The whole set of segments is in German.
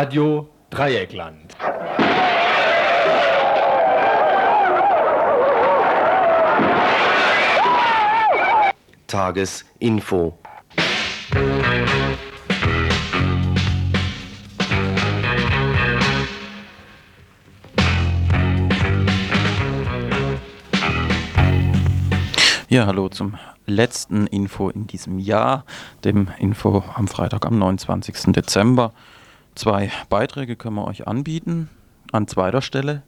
Radio Dreieckland. Tagesinfo. Ja, hallo zum letzten Info in diesem Jahr, dem Info am Freitag am 29. Dezember. Zwei Beiträge können wir euch anbieten. An zweiter Stelle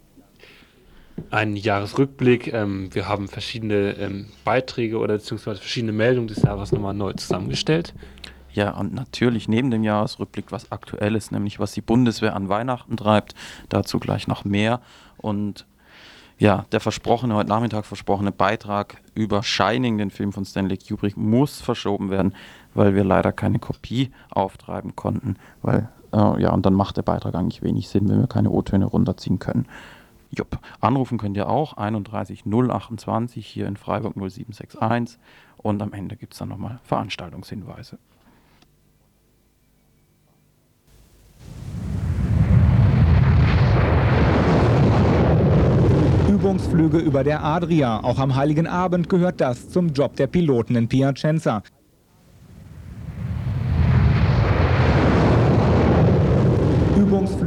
Ein Jahresrückblick. Ähm, wir haben verschiedene ähm, Beiträge oder beziehungsweise verschiedene Meldungen des Jahres nochmal neu zusammengestellt. Ja, und natürlich neben dem Jahresrückblick was Aktuelles, nämlich was die Bundeswehr an Weihnachten treibt. Dazu gleich noch mehr. Und ja, der versprochene, heute Nachmittag versprochene Beitrag über Shining, den Film von Stanley Kubrick, muss verschoben werden, weil wir leider keine Kopie auftreiben konnten. Weil, äh, ja, und dann macht der Beitrag eigentlich wenig Sinn, wenn wir keine O-Töne runterziehen können. Jupp. Anrufen könnt ihr auch 31 028 hier in Freiburg 0761 und am Ende gibt es dann nochmal Veranstaltungshinweise. Übungsflüge über der Adria. Auch am Heiligen Abend gehört das zum Job der Piloten in Piacenza.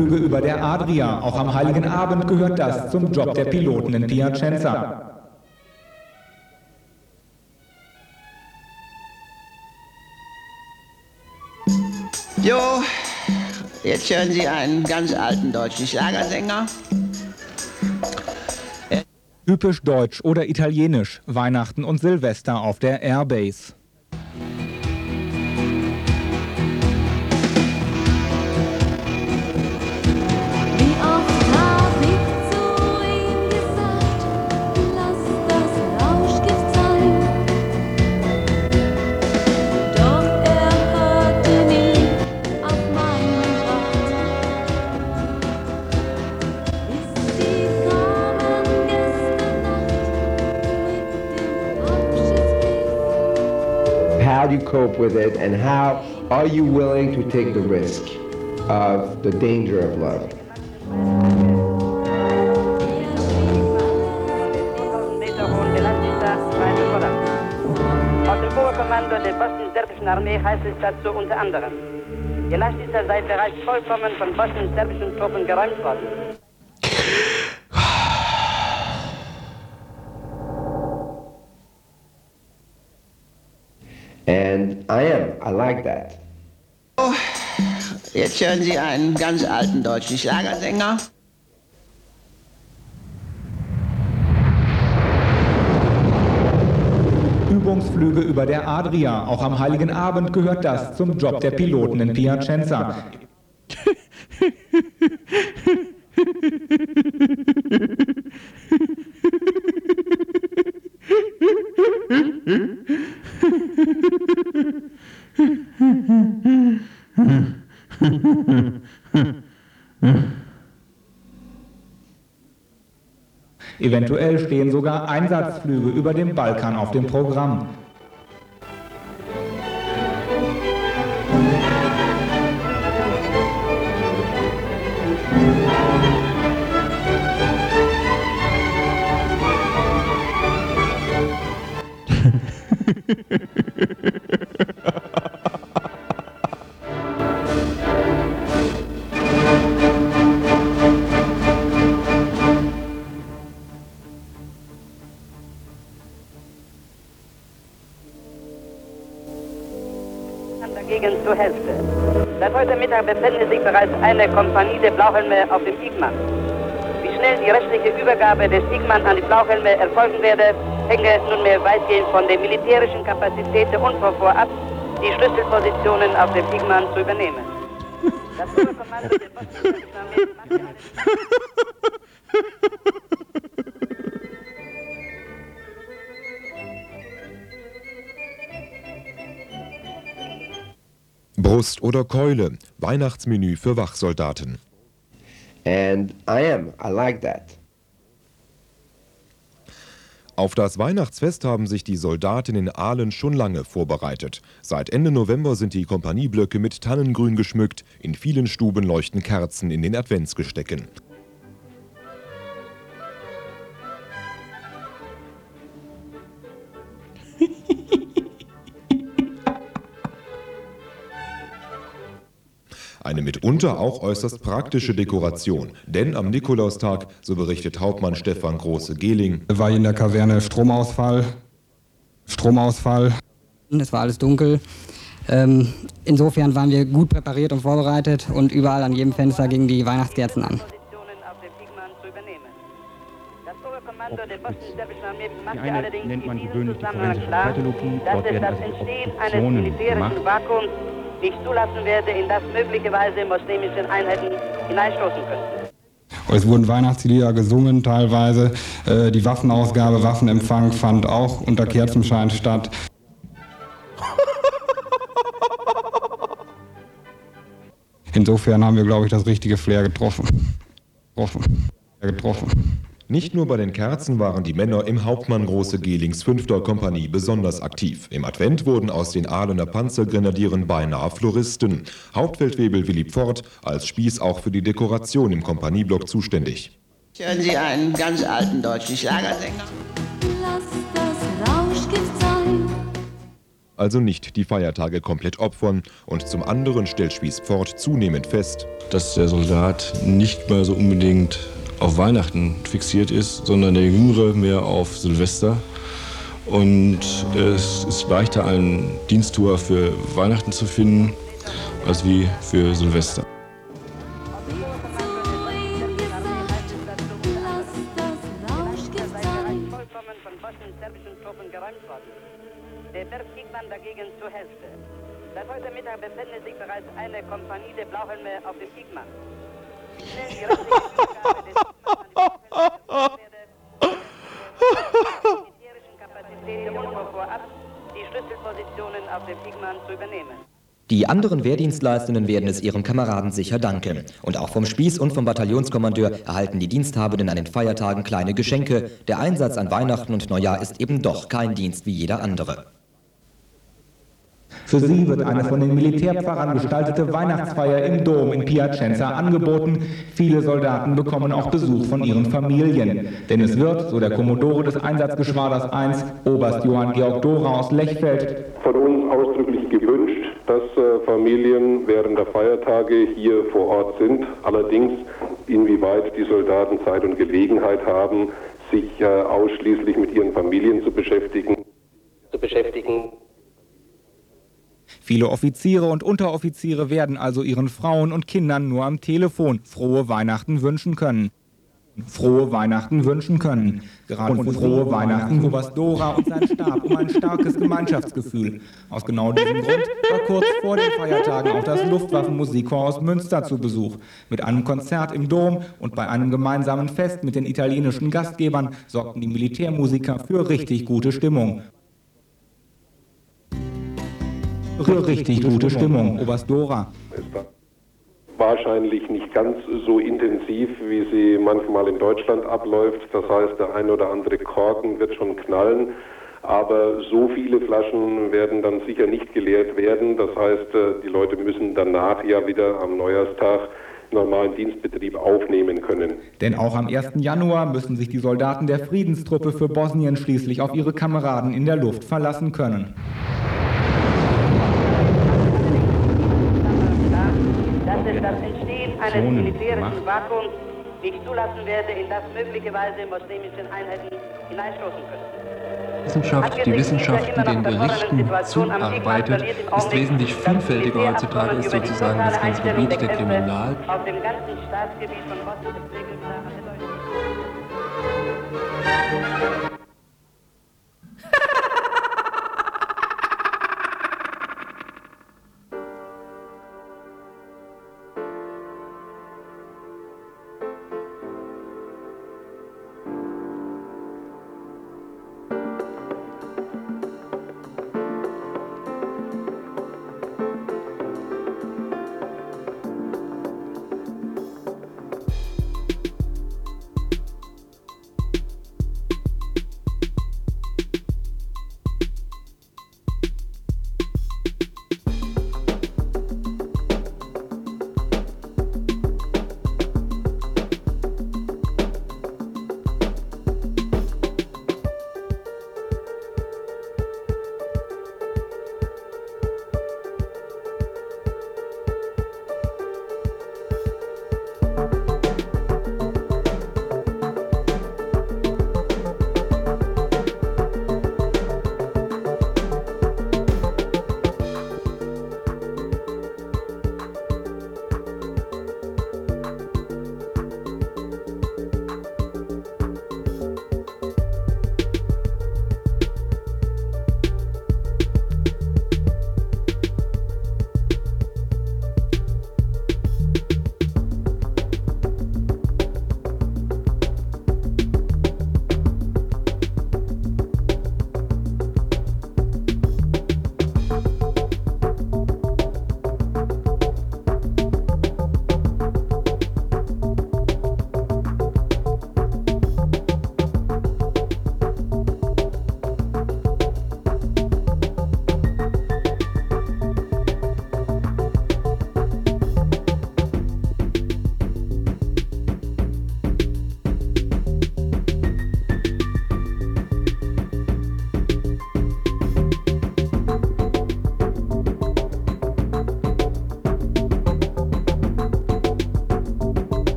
Übungsflüge über der Adria. Auch am Heiligen Abend gehört das zum Job der Piloten in Piacenza. Jo, jetzt hören Sie einen ganz alten deutschen Schlagersänger. Typisch deutsch oder italienisch. Weihnachten und Silvester auf der Airbase. Do you cope with it and how are you willing to take the risk of the danger of love 1000 Meter hohen Belastista, meine Vorder. Aus dem Oberkommando der bosnisch-serbischen Armee heißt es dazu unter anderem, sei bereits vollkommen von bosnisch-serbischen Truppen geräumt worden. And i am i like that Jetzt hören Sie einen ganz alten deutschen Schlagersänger. Übungsflüge über der Adria. Auch am Heiligen Abend gehört das zum Job der Piloten in Piacenza. Eventuell stehen sogar Einsatzflüge über dem Balkan auf dem Programm. Mittag befindet sich bereits eine Kompanie der Blauhelme auf dem Igman. Wie schnell die restliche Übergabe des Igman an die Blauhelme erfolgen werde, hänge nunmehr weitgehend von der militärischen Kapazität der UNPROFOR ab, die Schlüsselpositionen auf dem Igman zu übernehmen. Das Oberkommando der bosnisch-serbischen Armee Brust oder Keule, Weihnachtsmenü für Wachsoldaten. and i am i like that Auf das Weihnachtsfest haben sich die Soldaten in Aalen schon lange vorbereitet. Seit Ende November sind die Kompanieblöcke mit Tannengrün geschmückt. In vielen Stuben leuchten Kerzen in den Adventsgestecken. Eine mitunter auch äußerst praktische Dekoration. Denn am Nikolaustag, so berichtet Hauptmann Stefan Große-Gehling, war in der Kaserne Stromausfall. Stromausfall. Es war alles dunkel. Ähm, insofern waren wir gut präpariert und vorbereitet und überall an jedem Fenster gingen die Weihnachtskerzen an. Die eine nennt man gewöhnlich die forensische Pathologie. Dort werden also Obduktionen gemacht. Vakuums nicht zulassen werde, in das möglicherweise muslimische Einheiten hineinstoßen könnten. Es wurden Weihnachtslieder gesungen teilweise. Äh, die Waffenausgabe, Waffenempfang fand auch unter Kerzenschein statt. Insofern haben wir, glaube ich, das richtige Flair getroffen. Getroffen. Getroffen. Nicht nur bei den Kerzen waren die Männer im Hauptmann Große Gehlings 5. Kompanie besonders aktiv. Im Advent wurden aus den Ahlener Panzergrenadieren beinahe Floristen. Hauptfeldwebel Willi Pfort als Spieß auch für die Dekoration im Kompanieblock zuständig. Hören Sie einen ganz alten deutschen Schlagersänger? Lass das Rauschgift sein. Also nicht die Feiertage komplett opfern. Und zum anderen stellt Spieß Pfort zunehmend fest, dass der Soldat nicht mehr so unbedingt auf Weihnachten fixiert ist, sondern der Jüngere mehr auf Silvester. Und es ist leichter, einen Diensttour für Weihnachten zu finden, als wie für Silvester. Der Berg Kiekmann dagegen zur Hälfte. Seit heute Mittag befindet sich bereits eine Kompanie der Blauhelme auf dem Kiekmann an die Blauhelme erfolgen werde, die militärischen Kapazitäten und vorab die Kiekmann zu übernehmen. Die anderen Wehrdienstleistenden werden es ihren Kameraden sicher danken. Und auch vom Spieß und vom Bataillonskommandeur erhalten die Diensthabenden an den Feiertagen kleine Geschenke. Der Einsatz an Weihnachten und Neujahr ist eben doch kein Dienst wie jeder andere. Für sie wird eine von den Militärpfarrern gestaltete Weihnachtsfeier im Dom in Piacenza angeboten. Viele Soldaten bekommen auch Besuch von ihren Familien. Denn es wird, so der Kommodore des Einsatzgeschwaders 1, Oberst Johann Georg Dora aus Lechfeld, von uns ausdrücklich gewünscht, dass äh, Familien während der Feiertage hier vor Ort sind. Allerdings, inwieweit die Soldaten Zeit und Gelegenheit haben, sich äh, ausschließlich mit ihren Familien zu beschäftigen. Zu beschäftigen. Viele Offiziere und Unteroffiziere werden also ihren Frauen und Kindern nur am Telefon frohe Weihnachten wünschen können. Frohe Weihnachten wünschen können. Gerade und frohe Weihnachten Oberst Dora und sein Stab um ein starkes Gemeinschaftsgefühl. Aus genau diesem Grund war kurz vor den Feiertagen auch das Luftwaffenmusikchor aus Münster zu Besuch. Mit einem Konzert im Dom und bei einem gemeinsamen Fest mit den italienischen Gastgebern sorgten die Militärmusiker für richtig gute Stimmung. Für richtig gute Stimmung, Oberst Dora. Wahrscheinlich nicht ganz so intensiv, wie sie manchmal in Deutschland abläuft. Das heißt, der ein oder andere Korken wird schon knallen. Aber so viele Flaschen werden dann sicher nicht geleert werden. Das heißt, äh, die Leute müssen danach ja wieder am Neujahrstag normalen Dienstbetrieb aufnehmen können. Denn auch am 1. Januar müssen sich die Soldaten der Friedenstruppe für Bosnien schließlich auf ihre Kameraden in der Luft verlassen können. dass es das Entstehen eines militärischen Vakuums nicht zulassen werde, in das möglicherweise muslimische Einheiten hineinstoßen könnten. Wissenschaft, die Wissenschaft, die den Gerichten zuarbeitet, ist wesentlich vielfältiger heutzutage, ist sozusagen das ganze Gebiet der Kriminal. Auf dem ganzen Staatsgebiet von Bosnien bis Regelmäßig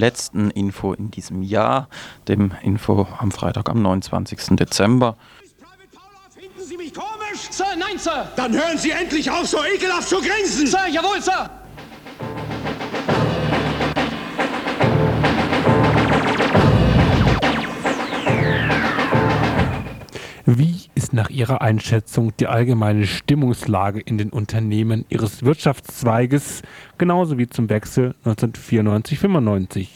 letzten Info in diesem Jahr, dem Info am Freitag am 29. Dezember. Finden Sie mich komisch? Sir, nein, Sir. Dann hören Sie endlich auf, so ekelhaft zu grinsen. Sir, jawohl, Sir. Nach Ihrer Einschätzung die allgemeine Stimmungslage in den Unternehmen Ihres Wirtschaftszweiges, genauso wie zum Wechsel 1994-95?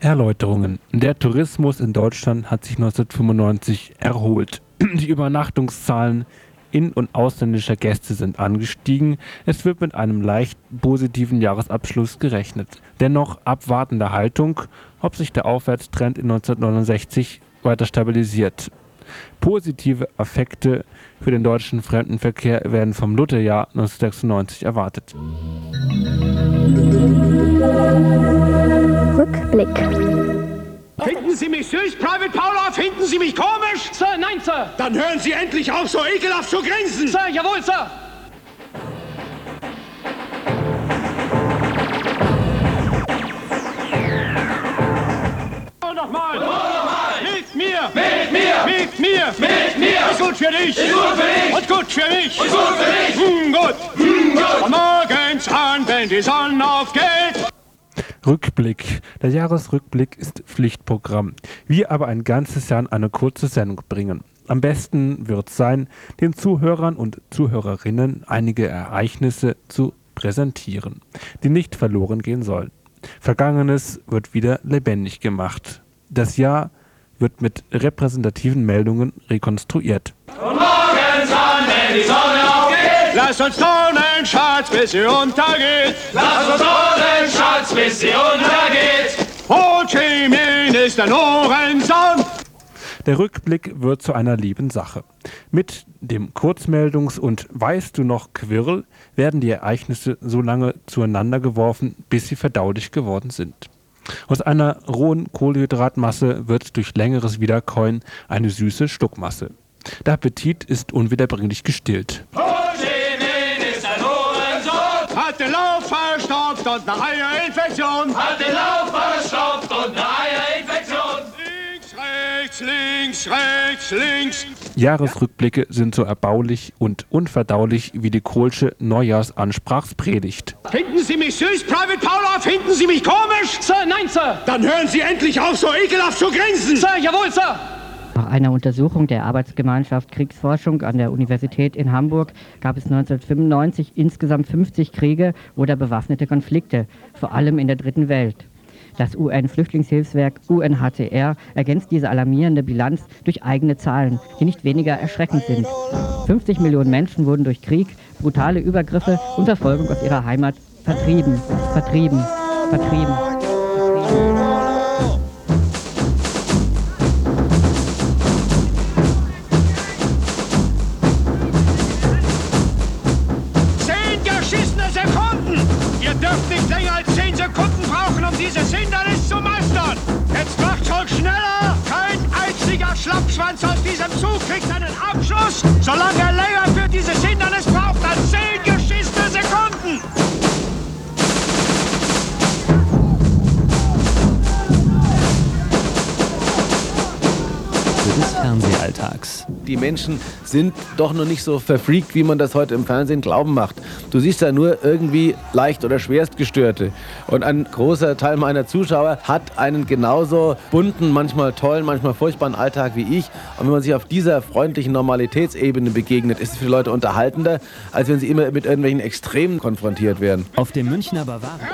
Erläuterungen. Der Tourismus in Deutschland hat sich 1995 erholt. Die Übernachtungszahlen in- und ausländischer Gäste sind angestiegen. Es wird mit einem leicht positiven Jahresabschluss gerechnet. Dennoch abwartende Haltung, ob sich der Aufwärtstrend in 1969 weiter stabilisiert. Positive Effekte für den deutschen Fremdenverkehr werden vom Lutherjahr 1996 erwartet. Rückblick. Finden Sie mich süß, Private Paula? Finden Sie mich komisch? Sir, nein, Sir. Dann hören Sie endlich auf, so ekelhaft zu grinsen. Sir, jawohl, Sir. Nochmal. Nochmal. Mit mir. Mit mir. Mit mir. Mit mir. Ist gut für dich. Ist gut für dich. Und gut für mich. Und gut für dich. Hm, gut. Hm, gut. Von morgens an, wenn die Sonne aufgeht. Rückblick. Der Jahresrückblick ist Pflichtprogramm. Wir aber ein ganzes Jahr in eine kurze Sendung bringen. Am besten wird es sein, den Zuhörern und Zuhörerinnen einige Ereignisse zu präsentieren, die nicht verloren gehen sollen. Vergangenes wird wieder lebendig gemacht. Das Jahr wird mit repräsentativen Meldungen rekonstruiert. Und morgens an, wenn die Sonne. Lass uns turnen, Schatz, bis sie untergeht. Lass uns turnen, Schatz, bis sie untergeht. Ho Chi Minh ist ein Ohrensohn. Der Rückblick wird zu einer lieben Sache. Mit dem Kurzmeldungs- und Weißt du noch Quirl werden die Ereignisse so lange zueinander geworfen, bis sie verdaulich geworden sind. Aus einer rohen Kohlenhydratmasse wird durch längeres Wiederkäuen eine süße Stuckmasse. Der Appetit ist unwiederbringlich gestillt. Ho Hat den Lauf verstopft und eine Eierinfektion. Hat den Lauf verstopft und eine Eierinfektion. Links, rechts, links, rechts, links. Jahresrückblicke sind so erbaulich und unverdaulich wie die Kohlsche Neujahrsansprachspredigt. Finden Sie mich süß, Private Paula? Finden Sie mich komisch? Sir, nein, Sir. Dann hören Sie endlich auf, so ekelhaft zu grinsen. Sir, jawohl, Sir. Nach einer Untersuchung der Arbeitsgemeinschaft Kriegsforschung an der Universität in Hamburg gab es 1995 insgesamt 50 Kriege oder bewaffnete Konflikte, vor allem in der Dritten Welt. Das UN-Flüchtlingshilfswerk UNHCR ergänzt diese alarmierende Bilanz durch eigene Zahlen, die nicht weniger erschreckend sind. 50 Millionen Menschen wurden durch Krieg, brutale Übergriffe und Verfolgung aus ihrer Heimat vertrieben, vertrieben, vertrieben. Menschen sind doch noch nicht so verfreakt, wie man das heute im Fernsehen glauben macht. Du siehst da nur irgendwie leicht oder schwerstgestörte. Und ein großer Teil meiner Zuschauer hat einen genauso bunten, manchmal tollen, manchmal furchtbaren Alltag wie ich. Und wenn man sich auf dieser freundlichen Normalitätsebene begegnet, ist es für die Leute unterhaltender, als wenn sie immer mit irgendwelchen Extremen konfrontiert werden. Auf dem Münchner Bavaria.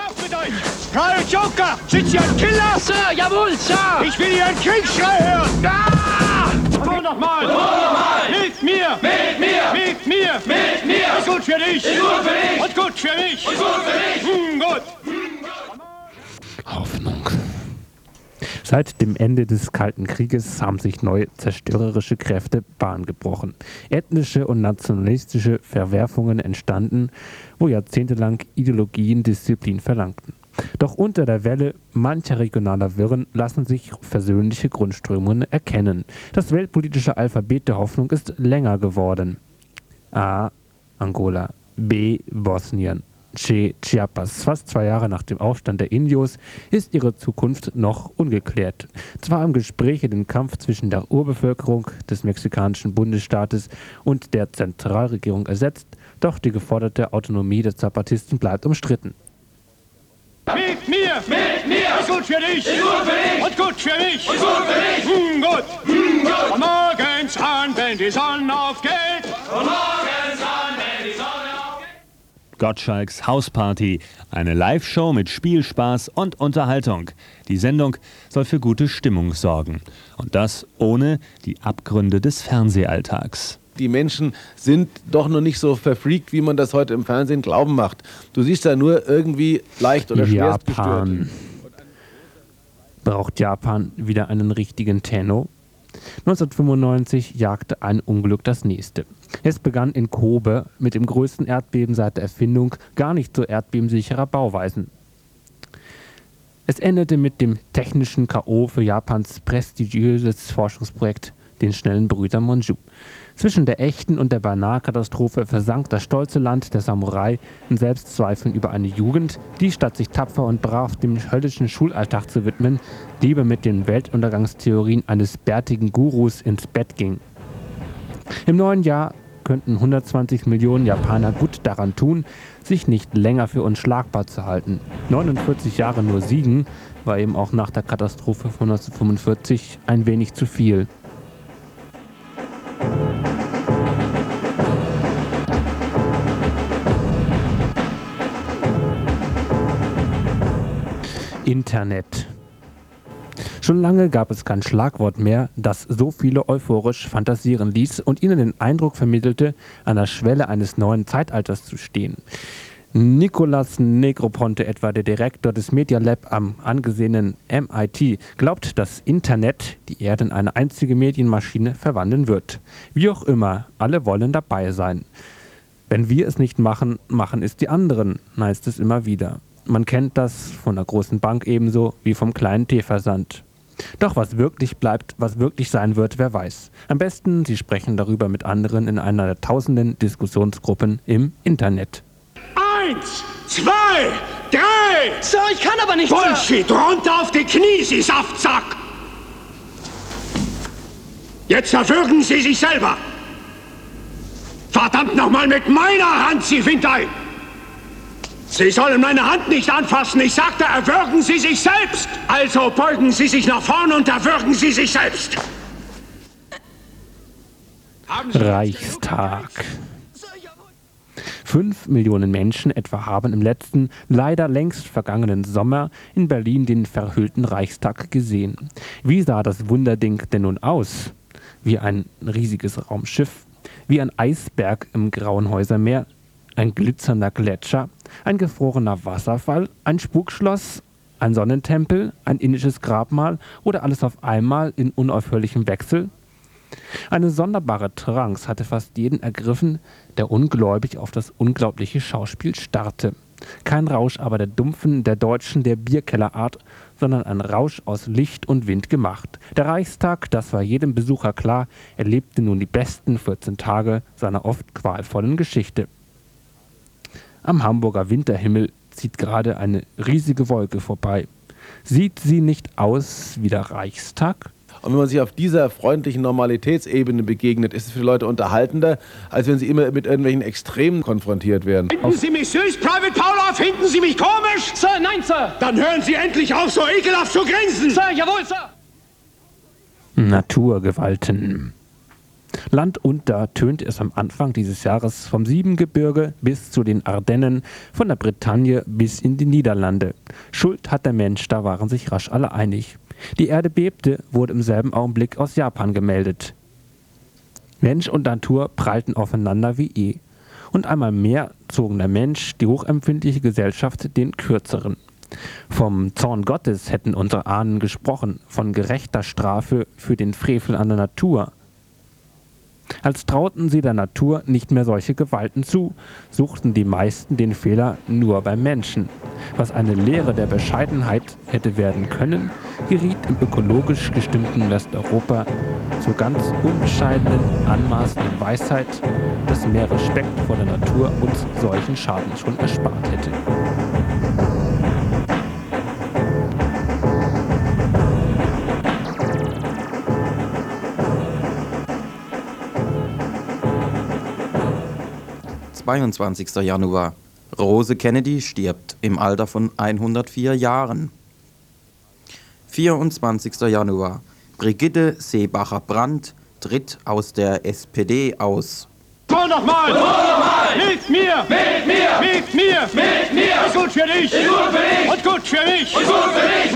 Karl Joker! Sind Sie ein Killer? Sir, jawohl, Sir. Ich will Ihren Kriegsschrei hören! Ah! Oh, nochmal! Oh, nochmal. Mit mir! Mit mir. Mit mir! Mit mir. Ist gut für dich! Ist gut für dich. Und gut für mich! Und gut für dich. Hm, gut! Hoffnung. Seit dem Ende des Kalten Krieges haben sich neue zerstörerische Kräfte Bahn gebrochen. Ethnische und nationalistische Verwerfungen entstanden, wo jahrzehntelang Ideologien Disziplin verlangten. Doch unter der Welle mancher regionaler Wirren lassen sich versöhnliche Grundströmungen erkennen. Das weltpolitische Alphabet der Hoffnung ist länger geworden. A. Angola. B. Bosnien. Che Chiapas. Fast zwei Jahre nach dem Aufstand der Indios ist ihre Zukunft noch ungeklärt. Zwar haben Gespräche den Kampf zwischen der Urbevölkerung des mexikanischen Bundesstaates und der Zentralregierung ersetzt, doch die geforderte Autonomie der Zapatisten bleibt umstritten. Mit mir! Mit mir! Ist gut für dich! Ist gut für dich! Und gut für mich! Und gut für mich! Hm, gut! Hm, gut! Von morgens an, wenn die Sonne aufgeht! Von morgens an, wenn die Sonne Gottschalks Hausparty. Eine Live-Show mit Spielspaß und Unterhaltung. Die Sendung soll für gute Stimmung sorgen. Und das ohne die Abgründe des Fernsehalltags. Die Menschen sind doch noch nicht so verfreakt, wie man das heute im Fernsehen glauben macht. Du siehst da nur irgendwie leicht oder schwerst Japan. gestört. Braucht Japan wieder einen richtigen Tenno? 1995 jagte ein Unglück das nächste. Es begann in Kobe mit dem größten Erdbeben seit der Erfindung gar nicht so erdbebensicherer Bauweisen. Es endete mit dem technischen K.O. für Japans prestigiöses Forschungsprojekt, den schnellen Brüder Monju. Zwischen der echten und der Beinahe-Katastrophe versank das stolze Land der Samurai in Selbstzweifeln über eine Jugend, die statt sich tapfer und brav dem höllischen Schulalltag zu widmen, lieber mit den Weltuntergangstheorien eines bärtigen Gurus ins Bett ging. Im neuen Jahr könnten 120 Millionen Japaner gut daran tun, sich nicht länger für unschlagbar zu halten. 49 Jahre nur siegen war eben auch nach der Katastrophe von 1945 ein wenig zu viel. Internet. Schon lange gab es kein Schlagwort mehr, das so viele euphorisch fantasieren ließ und ihnen den Eindruck vermittelte, an der Schwelle eines neuen Zeitalters zu stehen. Nicolas Negroponte, etwa der Direktor des Media Lab am angesehenen MIT, glaubt, dass Internet die Erde in eine einzige Medienmaschine verwandeln wird. Wie auch immer, alle wollen dabei sein. Wenn wir es nicht machen, machen es die anderen, heißt es immer wieder. Man kennt das von der großen Bank ebenso wie vom kleinen Teeversand. Doch was wirklich bleibt, was wirklich sein wird, wer weiß. Am besten, Sie sprechen darüber mit anderen in einer der tausenden Diskussionsgruppen im Internet. Eins, zwei, drei! Sir, ich kann aber nicht, Sir. Bullshit! Runter auf die Knie, Sie Saftsack! Jetzt erwürgen Sie sich selber! Verdammt nochmal mit meiner Hand, Sie Finteil! Sie sollen meine Hand nicht anfassen. Ich sagte, erwürgen Sie sich selbst. Also beugen Sie sich nach vorn und erwürgen Sie sich selbst. Reichstag. Fünf Millionen Menschen etwa haben im letzten, leider längst vergangenen Sommer in Berlin den verhüllten Reichstag gesehen. Wie sah das Wunderding denn nun aus? Wie ein riesiges Raumschiff? Wie ein Eisberg im grauen Häusermeer? Ein glitzernder Gletscher? Ein gefrorener Wasserfall? Ein Spukschloss? Ein Sonnentempel? Ein indisches Grabmal? Oder alles auf einmal in unaufhörlichem Wechsel? Eine sonderbare Trance hatte fast jeden ergriffen, der ungläubig auf das unglaubliche Schauspiel starrte. Kein Rausch aber der dumpfen, der deutschen, der Bierkellerart, sondern ein Rausch aus Licht und Wind gemacht. Der Reichstag, das war jedem Besucher klar, erlebte nun die besten 14 Tage seiner oft qualvollen Geschichte. Am Hamburger Winterhimmel zieht gerade eine riesige Wolke vorbei. Sieht sie nicht aus wie der Reichstag? Und wenn man sich auf dieser freundlichen Normalitätsebene begegnet, ist es für die Leute unterhaltender, als wenn sie immer mit irgendwelchen Extremen konfrontiert werden. Finden Sie mich süß, Private Paula? Finden Sie mich komisch? Sir, nein, Sir. Dann hören Sie endlich auf, so ekelhaft zu grinsen. Sir, jawohl, Sir. Naturgewalten. Landunter tönte es am Anfang dieses Jahres vom Siebengebirge bis zu den Ardennen, von der Bretagne bis in die Niederlande. Schuld hat der Mensch, da waren sich rasch alle einig. Die Erde bebte, wurde im selben Augenblick aus Japan gemeldet. Mensch und Natur prallten aufeinander wie eh. Und einmal mehr zogen der Mensch, die hochempfindliche Gesellschaft, den kürzeren. Vom Zorn Gottes hätten unsere Ahnen gesprochen, von gerechter Strafe für den Frevel an der Natur. Als trauten sie der Natur nicht mehr solche Gewalten zu, suchten die meisten den Fehler nur beim Menschen. Was eine Lehre der Bescheidenheit hätte werden können, geriet im ökologisch gestimmten Westeuropa zur ganz unbescheidenen, anmaßenden Weisheit, dass mehr Respekt vor der Natur uns solchen Schaden schon erspart hätte. »22. Januar. Rose Kennedy stirbt im Alter von 104 Jahren. 24. Januar. Brigitte Seebacher-Brandt tritt aus der SPD aus. So nochmal! So nochmal! Mit mir! Mit mir! Mit mir! Mit mir! Ist gut für dich! Ist gut für dich! Und gut für mich! Und gut für dich!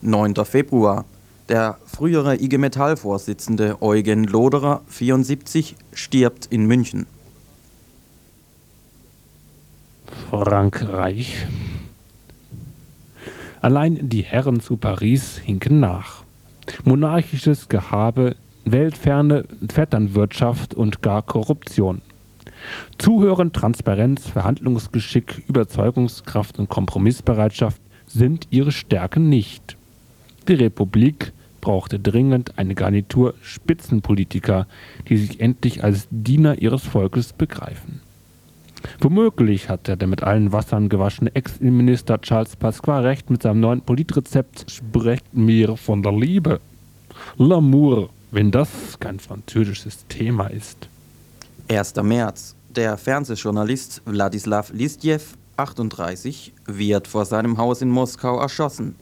9. Februar. Der frühere IG Metall-Vorsitzende Eugen Loderer, 74, stirbt in München. Frankreich. Allein die Herren zu Paris hinken nach. Monarchisches Gehabe, weltferne Vetternwirtschaft und gar Korruption. Zuhören, Transparenz, Verhandlungsgeschick, Überzeugungskraft und Kompromissbereitschaft sind ihre Stärken nicht. Die Republik brauchte dringend eine Garnitur Spitzenpolitiker, die sich endlich als Diener ihres Volkes begreifen. Womöglich hat der mit allen Wassern gewaschene Ex-Innenminister Charles Pasqua recht mit seinem neuen Politrezept Sprecht mir von der Liebe. L'amour, wenn das kein französisches Thema ist. 1. März. Der Fernsehjournalist Wladislaw Listjew, 38, wird vor seinem Haus in Moskau erschossen.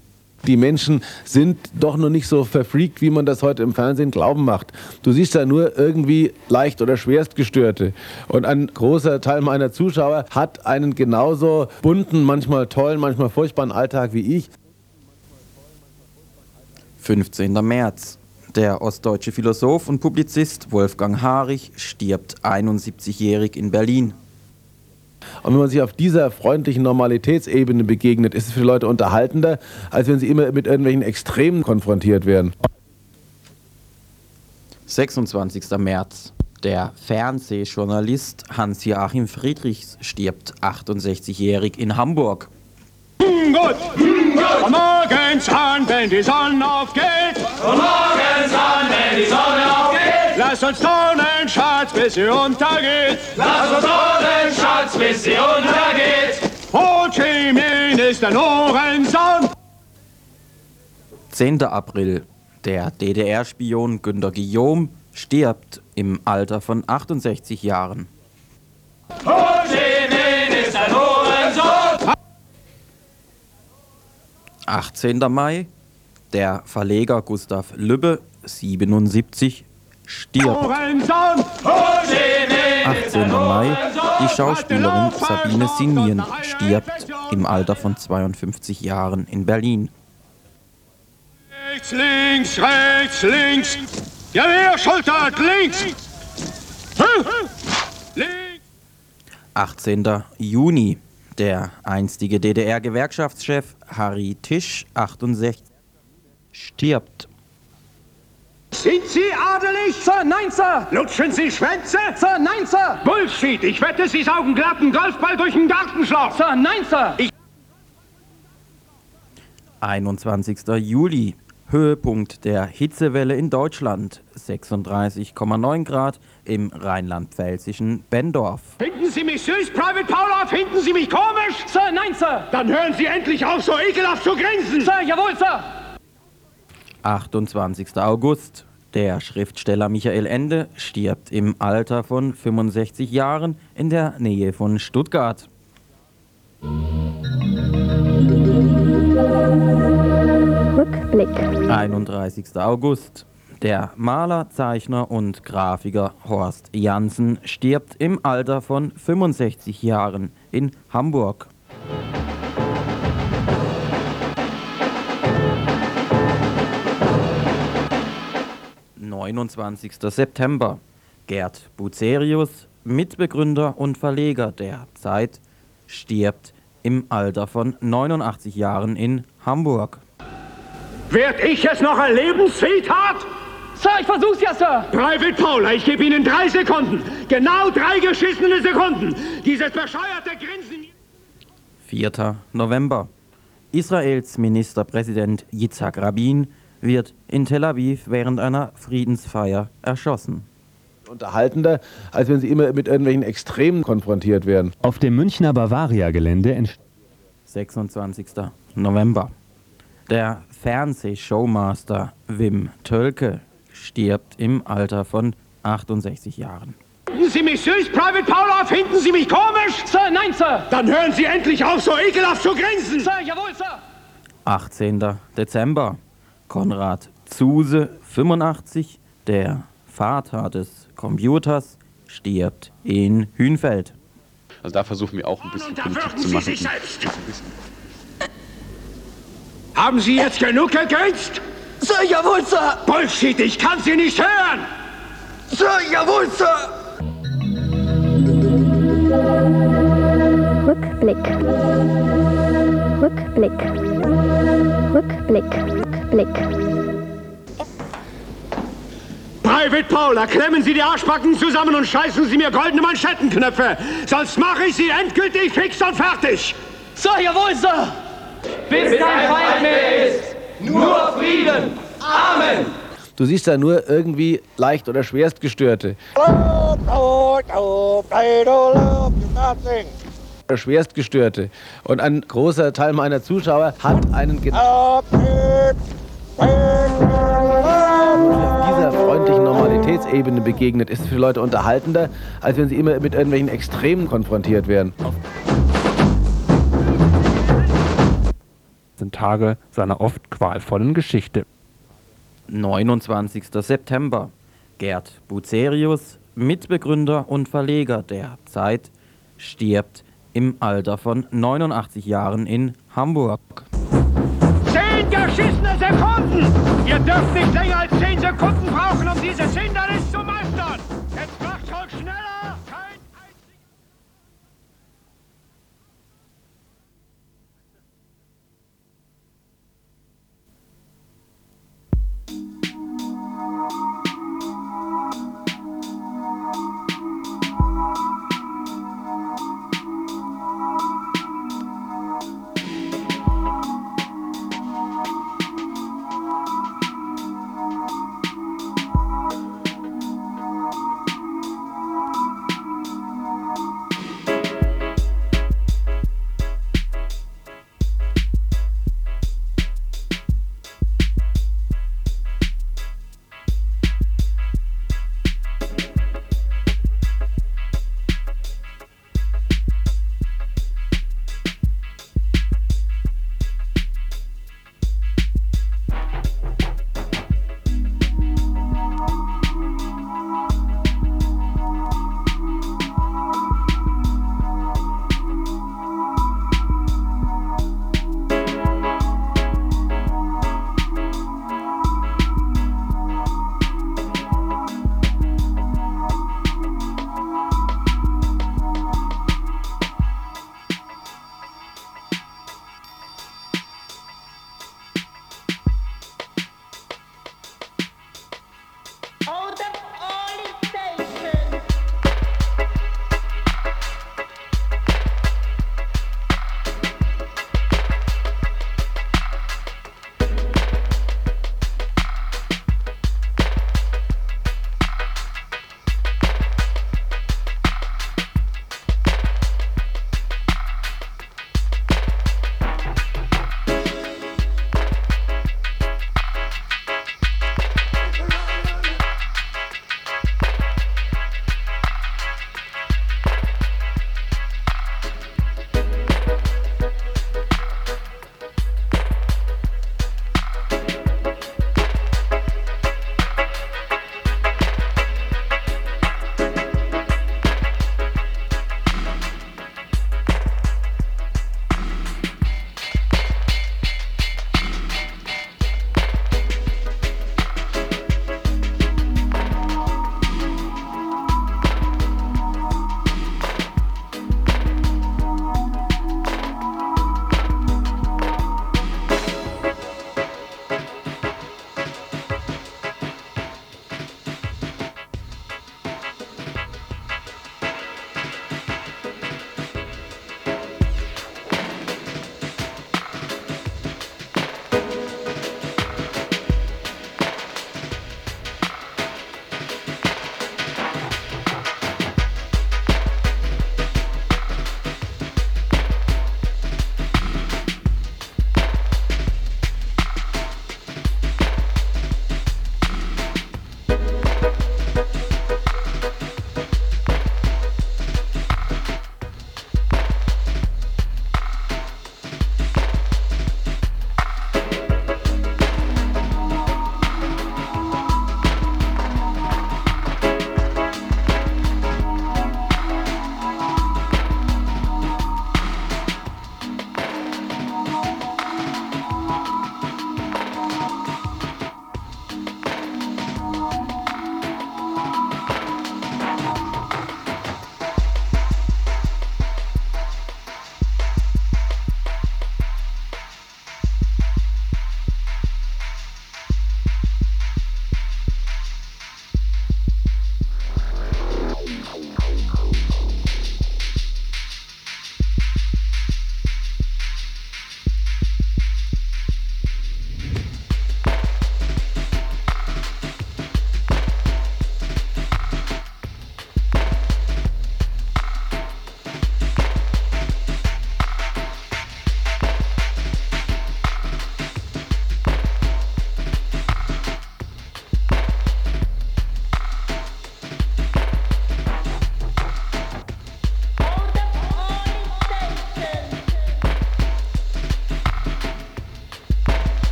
Die Menschen sind doch noch nicht so verfreakt, wie man das heute im Fernsehen glauben macht. Du siehst da nur irgendwie leicht oder schwerstgestörte. Und ein großer Teil meiner Zuschauer hat einen genauso bunten, manchmal tollen, manchmal furchtbaren Alltag wie ich. 15. März. Der ostdeutsche Philosoph und Publizist Wolfgang Harich stirbt 71-jährig in Berlin. Und wenn man sich auf dieser freundlichen Normalitätsebene begegnet, ist es für die Leute unterhaltender, als wenn sie immer mit irgendwelchen Extremen konfrontiert werden. 26. März. Der Fernsehjournalist Hans-Joachim Friedrichs stirbt 68-jährig in Hamburg. Gut, gut. Morgens an, wenn die Sonne aufgeht. Morgens an, wenn die Sonne aufgeht. Lass uns turnen, Schatz, bis sie untergeht. Lass uns turnen, Schatz, bis sie untergeht. Ho Chi Minh ist der Lorentzon. 10. April. Der DDR-Spion Günter Guillaume stirbt im Alter von 68 Jahren. Ho Chi Minh ist der Lorentzon. 18. Mai. Der Verleger Gustav Lübbe, 77, stirbt. Lorentzon. Ho Chi Minh ist 18. Mai. Die Schauspielerin Sabine Sinien stirbt im Alter von 52 Jahren in Berlin. Rechts, links, rechts, links. Ja, wer links? Links. 18. Juni. Der einstige DDR-Gewerkschaftschef Harry Tisch, 68, stirbt. Sind Sie adelig? Sir, nein, Sir. Lutschen Sie Schwänze? Sir, nein, Sir. Bullshit. Ich wette, Sie saugen glatten Golfball durch den Gartenschlauch. Sir, nein, Sir. Ich 21. Juli. Höhepunkt der Hitzewelle in Deutschland. 36,9 Grad im rheinland-pfälzischen Bendorf. Finden Sie mich süß, Private Paula? Finden Sie mich komisch? Sir, nein, Sir. Dann hören Sie endlich auf, so ekelhaft zu grinsen. Sir, jawohl, Sir. 28. August. Der Schriftsteller Michael Ende stirbt im Alter von 65 Jahren in der Nähe von Stuttgart. Rückblick. 31. August. Der Maler, Zeichner und Grafiker Horst Janssen stirbt im Alter von 65 Jahren in Hamburg. »29. September. Gerd Bucerius, Mitbegründer und Verleger der Zeit, stirbt im Alter von 89 Jahren in Hamburg. Werd ich es noch erleben, Sweetheart? Sir, ich versuch's ja, Sir. Private Paula, ich gebe Ihnen drei Sekunden. Genau drei geschissene Sekunden. Dieses bescheuerte Grinsen. 4. November. Israels Ministerpräsident Yitzhak Rabin wird in Tel Aviv während einer Friedensfeier erschossen. Unterhaltender, als wenn sie immer mit irgendwelchen Extremen konfrontiert werden. Auf dem Münchner Bavaria-Gelände entsteht 26. November. Der Fernsehshowmaster Wim Tölke stirbt im Alter von 68 Jahren. Finden Sie mich süß, Private Paula? Finden Sie mich komisch? Sir, nein, Sir. Dann hören Sie endlich auf, so ekelhaft zu grinsen. Sir, jawohl, Sir. 18. Dezember. Konrad Zuse, 85, der Vater des Computers, stirbt in Hünfeld. Also da versuchen wir auch ein bisschen Politik zu Sie machen. sich selbst. Haben Sie jetzt genug gegrinst? Sir, jawohl, Sir. Bullshit, ich kann Sie nicht hören. Sir, jawohl, Sir. Rückblick. Rückblick. Rückblick. Rückblick. Private Paula, klemmen Sie die Arschbacken zusammen und scheißen Sie mir goldene Manschettenknöpfe. Sonst mache ich Sie endgültig fix und fertig. Sir, jawohl, Sir. Bis kein Feind mehr ist. Nur Frieden. Amen. Du siehst da nur irgendwie leicht oder schwerst Gestörte. Oder schwerst Gestörte. Und ein großer Teil meiner Zuschauer hat einen Ge auf dieser freundlichen Normalitätsebene begegnet, ist für Leute unterhaltender, als wenn sie immer mit irgendwelchen Extremen konfrontiert werden. sind Tage seiner oft qualvollen Geschichte. 29. September. Gerd Bucerius, Mitbegründer und Verleger der Zeit, stirbt im Alter von 89 Jahren in Hamburg. Zehn geschissene Sekunden! Ihr dürft nicht länger als zehn Sekunden brauchen, um dieses Hindernis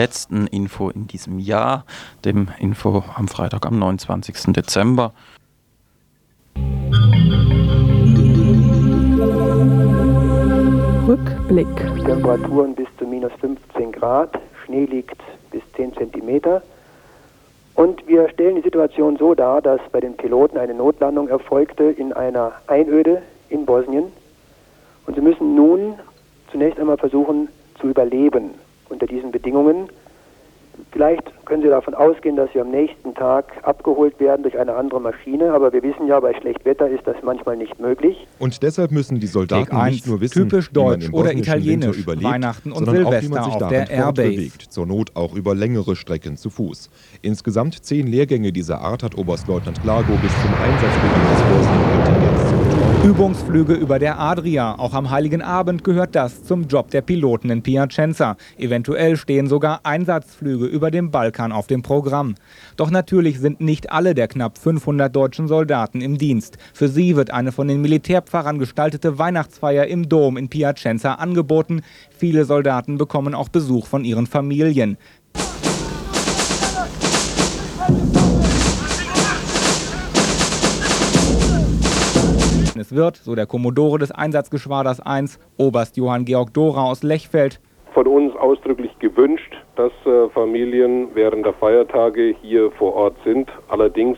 letzten Info in diesem Jahr, dem Info am Freitag am 29. Dezember. Rückblick. Temperaturen bis zu minus 15 Grad, Schnee liegt bis 10 Zentimeter. Und wir stellen die Situation so dar, dass bei den Piloten eine Notlandung erfolgte in einer Einöde in Bosnien. Und sie müssen nun zunächst einmal versuchen zu überleben unter diesen Bedingungen. Vielleicht können Sie davon ausgehen, dass Sie am nächsten Tag abgeholt werden durch eine andere Maschine, aber wir wissen ja, bei schlecht Wetter ist das manchmal nicht möglich. Und deshalb müssen die Soldaten Take nicht nur wissen, typisch wie man deutsch oder italienisch, Winter überlebt, Weihnachten und sondern auch, wie man Silvester sich auf der Airbase. fortbewegt, zur Not auch über längere Strecken zu Fuß. Insgesamt zehn Lehrgänge dieser Art hat Oberstleutnant Glago bis zum Einsatzbeginn des betreuen. Übungsflüge über der Adria. Auch am Heiligen Abend gehört das zum Job der Piloten in Piacenza. Eventuell stehen sogar Einsatzflüge über dem Balkan auf dem Programm. Doch natürlich sind nicht alle der knapp 500 deutschen Soldaten im Dienst. Für sie wird eine von den Militärpfarrern gestaltete Weihnachtsfeier im Dom in Piacenza angeboten. Viele Soldaten bekommen auch Besuch von ihren Familien. Es wird, so der Kommodore des Einsatzgeschwaders 1, Oberst Johann Georg Dora aus Lechfeld, Von uns ausdrücklich gewünscht, dass äh, Familien während der Feiertage hier vor Ort sind. Allerdings,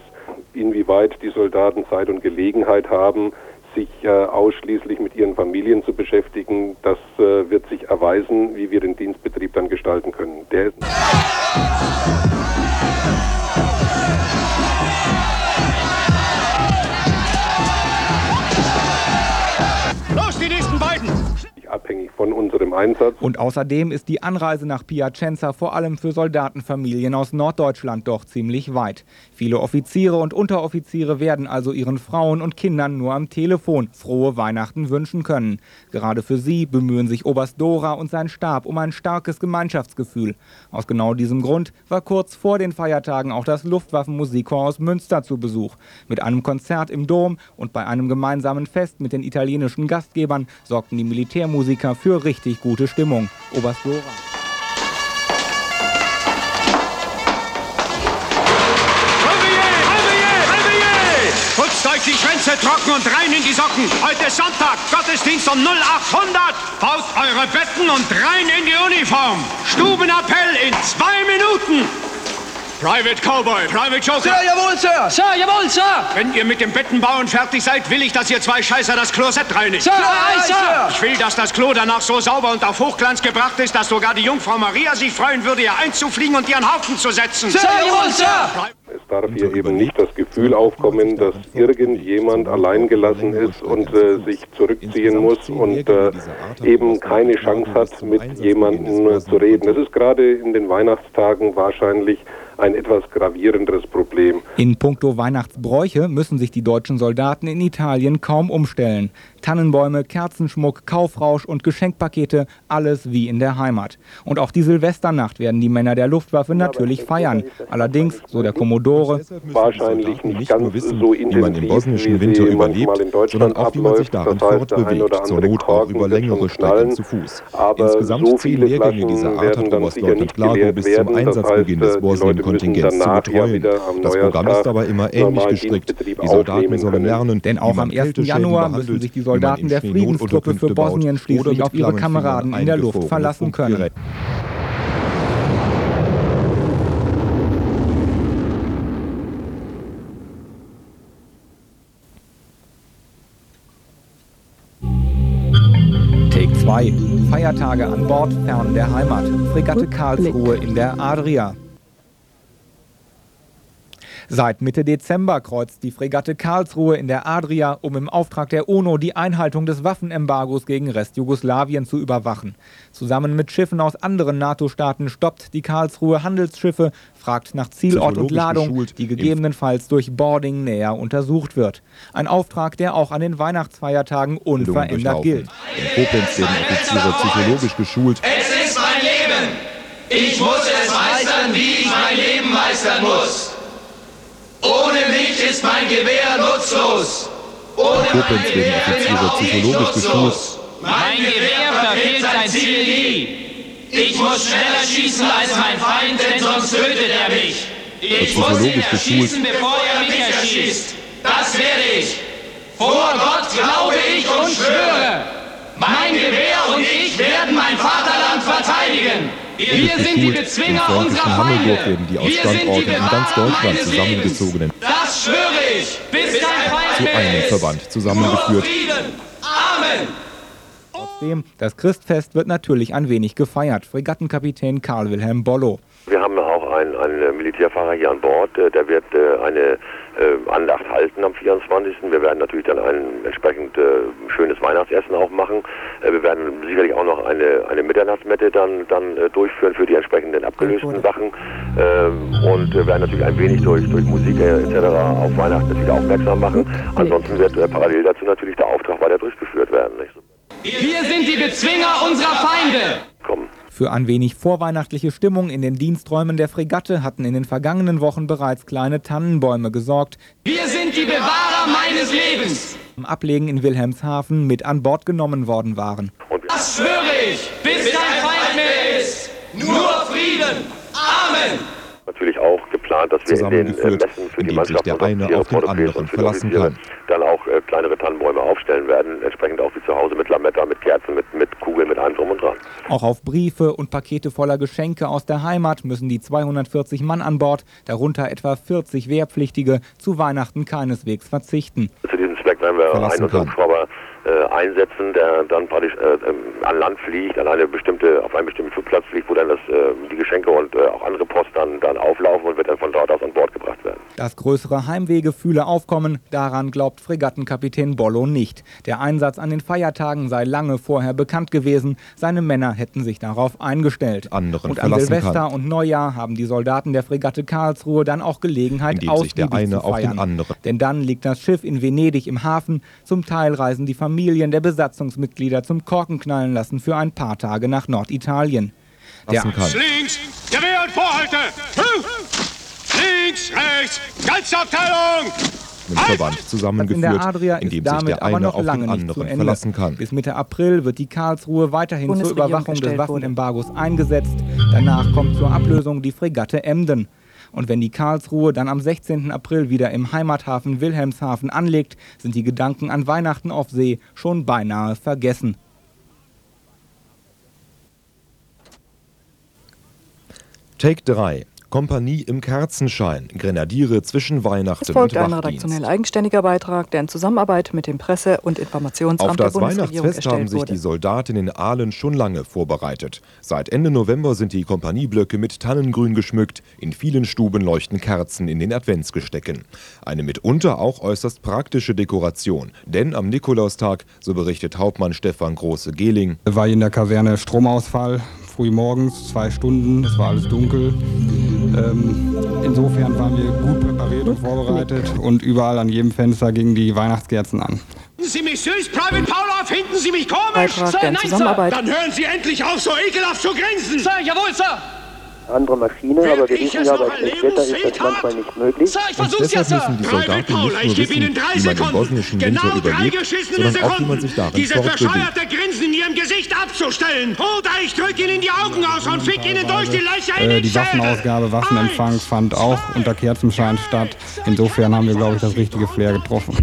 inwieweit die Soldaten Zeit und Gelegenheit haben, sich äh, ausschließlich mit ihren Familien zu beschäftigen, das äh, wird sich erweisen, wie wir den Dienstbetrieb dann gestalten können. Der ist Los, die nächsten beiden! Abhängig von unserem Einsatz. Und außerdem ist die Anreise nach Piacenza vor allem für Soldatenfamilien aus Norddeutschland doch ziemlich weit. Viele Offiziere und Unteroffiziere werden also ihren Frauen und Kindern nur am Telefon frohe Weihnachten wünschen können. Gerade für sie bemühen sich Oberst Dora und sein Stab um ein starkes Gemeinschaftsgefühl. Aus genau diesem Grund war kurz vor den Feiertagen auch das Luftwaffenmusikchor aus Münster zu Besuch. Mit einem Konzert im Dom und bei einem gemeinsamen Fest mit den italienischen Gastgebern sorgten die Militärmusiker für richtig gute Stimmung. Oberst Dora. Putzt euch die Schwänze trocken und rein in die Socken. Heute ist Sonntag, Gottesdienst um 0800. Baut eure Betten und rein in die Uniform. Stubenappell in zwei Minuten. Private Cowboy, Private Joker. Sir, jawohl, Sir. Sir, jawohl, Sir. Wenn ihr mit dem Bettenbauen fertig seid, will ich, dass ihr zwei Scheißer das Klosett reinigt. Sir, aye, Sir. Ich will, dass das Klo danach so sauber und auf Hochglanz gebracht ist, dass sogar die Jungfrau Maria sich freuen würde, hier einzufliegen und ihren Haufen zu setzen. Sir, jawohl, Sir. Es darf hier eben nicht das Gefühl aufkommen, dass irgendjemand allein gelassen ist und äh, sich zurückziehen muss und äh, eben keine Chance hat, mit jemandem zu reden. Das ist gerade in den Weihnachtstagen wahrscheinlich ein etwas gravierenderes Problem. In puncto Weihnachtsbräuche müssen sich die deutschen Soldaten in Italien kaum umstellen. Tannenbäume, Kerzenschmuck, Kaufrausch und Geschenkpakete, alles wie in der Heimat. Und auch die Silvesternacht werden die Männer der Luftwaffe natürlich feiern. Allerdings, so der Kommodore, wahrscheinlich nicht ganz wissen, so wie man im bosnischen Winter überlebt, sondern auch wie man sich darin fortbewegt, zur Not auch über längere Strecken zu Fuß. aber Insgesamt so zehn Lehrgänge dieser Art hat Oberstleutnant Glago bis zum Einsatzbeginn des äh, Bosnien-Kontingents zu betreuen. Das Programm ist aber immer ähnlich gestrickt. Die Soldaten sollen lernen, Denn auch am 1. Kälteschäden Januar müssen sich die man Soldaten der Friedenstruppe für Bosnien oder schließlich auf ihre Kameraden in der Luft verlassen können. Take 2. Feiertage an Bord fern der Heimat. Fregatte Karlsruhe in der Adria. Seit Mitte Dezember kreuzt die Fregatte Karlsruhe in der Adria, um im Auftrag der UNO die Einhaltung des Waffenembargos gegen Restjugoslawien zu überwachen. Zusammen mit Schiffen aus anderen NATO-Staaten stoppt die Karlsruhe Handelsschiffe, fragt nach Zielort und Ladung, geschult, die gegebenenfalls durch Boarding näher untersucht wird. Ein Auftrag, der auch an den Weihnachtsfeiertagen unverändert gilt. In Koblenz werden Offiziere psychologisch geschult. Es ist mein Leben. Ich muss es meistern, wie ich mein Leben meistern muss. Ohne mich ist mein Gewehr nutzlos. Ohne In Koblenz werden Offiziere psychologisch geschult. Mein Gewehr verfehlt sein Ziel nie. Ich muss schneller schießen als mein Feind, denn sonst tötet er mich. Ich muss ihn erschießen, bevor er mich erschießt. Das werde ich. Vor Gott glaube ich und schwöre. Mein Gewehr und ich werden mein Vaterland verteidigen. Wir sind die Bezwinger unserer Feinde. Wir sind die Standorten in ganz Bewahrer Deutschland zusammengezogenen Das schwöre ich, bis kein Feind zu einem. Verband zusammengeführt. Amen. Trotzdem, das Christfest wird natürlich ein wenig gefeiert. Fregattenkapitän Karl Wilhelm Bollo. Wir haben auch einen, einen Militärfahrer hier an Bord, äh, der wird äh, eine äh, Andacht halten am 24. Wir werden natürlich dann ein entsprechend schönes Weihnachtsessen auch machen. Wir werden sicherlich auch noch eine, eine Mitternachtsmette dann, dann durchführen für die entsprechenden abgelösten Sachen ähm, und äh, werden natürlich ein wenig durch, durch Musik etc. auf Weihnachten natürlich aufmerksam machen. Ansonsten wird parallel dazu natürlich der Auftrag weiter durchgeführt werden. Nicht? Wir sind die Bezwinger unserer Feinde. Für ein wenig vorweihnachtliche Stimmung in den Diensträumen der Fregatte hatten in den vergangenen Wochen bereits kleine Tannenbäume gesorgt, Wir sind die Bewahrer meines Lebens. im Ablegen in Wilhelmshaven mit an Bord genommen worden waren. Das schwöre ich, bis kein Feind mehr ist. Nur Frieden. Amen. natürlich auch geplant, dass wir in den äh, Messen für die Mannschaft der eine auf den anderen verlassen kann. dann auch kleinere Tannenbäume aufstellen werden, entsprechend auch wie zu Hause mit Lametta, mit Kerzen, mit, mit Kugeln, mit allem drum und dran. Auch auf Briefe und Pakete voller Geschenke aus der Heimat müssen die 240 Mann an Bord, darunter etwa 40 Wehrpflichtige, zu Weihnachten keineswegs verzichten. Zu diesem Zweck werden wir einen. Hubschrauber äh, einsetzen, der dann praktisch äh, ähm, an Land fliegt, an eine bestimmte, auf einen bestimmten Flugplatz fliegt, wo dann das, äh, die Geschenke und äh, auch andere Post dann, dann auflaufen und wird dann von dort aus an Bord gebracht werden. Dass größere Heimwehgefühle aufkommen, daran glaubt Fregattenkapitän Bollo nicht. Der Einsatz an den Feiertagen sei lange vorher bekannt gewesen, seine Männer hätten sich darauf eingestellt. Anderen und an Silvester kann. und Neujahr haben die Soldaten der Fregatte Karlsruhe dann auch Gelegenheit, Indem sich der eine zu auf den feiern. anderen- Denn dann liegt das Schiff in Venedig im Hafen. Zum Teil reisen die Familien der Besatzungsmitglieder zum Korkenknallen lassen für ein paar Tage nach Norditalien. Der Links, Gewehr und Vorhalte. Links, rechts, Ganzabteilung. Im Verband in zusammengeführt, der Adria indem ist sich der aber eine noch auf lange den nicht zu anderen Ende. verlassen kann. Bis Mitte April wird die Karlsruhe weiterhin zur Überwachung des. Waffenembargos eingesetzt. Danach kommt zur Ablösung die Fregatte Emden. Und wenn die Karlsruhe dann am 16. April wieder im Heimathafen Wilhelmshaven anlegt, sind die Gedanken an Weihnachten auf See schon beinahe vergessen. Take 3. Kompanie im Kerzenschein. Grenadiere zwischen Weihnachten Es folgt und ein redaktionell eigenständiger Beitrag, der in Zusammenarbeit mit dem Presse- und Informationsamt Auf der das Weihnachtsfest haben sich wurde. die Soldaten in Aalen schon lange vorbereitet. Seit Ende November sind die Kompanieblöcke mit Tannengrün geschmückt, in vielen Stuben leuchten Kerzen in den Adventsgestecken. Eine mitunter auch äußerst praktische Dekoration, denn am Nikolaustag, so berichtet Hauptmann Stefan Große-Gehling, War in der Kaserne Stromausfall, früh morgens, zwei Stunden, es war alles dunkel. Ähm, insofern waren wir gut präpariert und vorbereitet und überall an jedem Fenster gingen die Weihnachtskerzen an. Finden Sie mich süß, Private Paula? Finden Sie mich komisch? Beitrag, der in Zusammenarbeit- Dann hören Sie endlich auf, so ekelhaft zu grinsen. Sir, jawohl, Sir. Andere Maschine, aber wir ich wissen es ja, bei schlechtem Wetter ist das manchmal nicht möglich. Sir, ich Und versuch's deshalb ja, Sir. müssen die Soldaten nicht ich nur gebe wissen, Ihnen drei wie man den Sekunden. bosnischen Winter Genau drei überlebt, geschissene sondern auch, wie Sekunden. man sich darin Diese bescheuerte Grinsen in Ihrem Gesicht abzustellen. Oder ich drücke Ihnen die Augen aus und fick Ihnen durch die Löcher in Äh, die die. Waffenausgabe, Waffenempfang fand auch unter Kerzenschein statt. Insofern haben wir, glaube ich, das richtige Flair getroffen.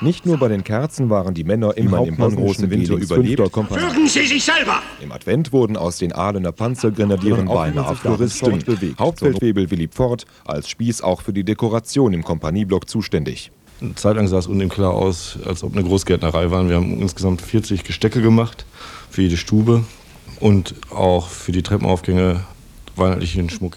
Nicht nur bei den Kerzen waren die Männer im Hauptmann großen Winter überlebt. Würgen Sie sich selber. Im Advent wurden aus den Ahlener Panzergrenadieren beinahe Floristen. Hauptfeldwebel Willi Pfort als Spieß auch für die Dekoration im Kompanieblock zuständig. Eine Zeit lang sah es unten klar aus, als ob eine Großgärtnerei waren. Wir haben insgesamt 40 Gestecke gemacht für jede Stube und auch für die Treppenaufgänge weihnachtlichen Schmuck.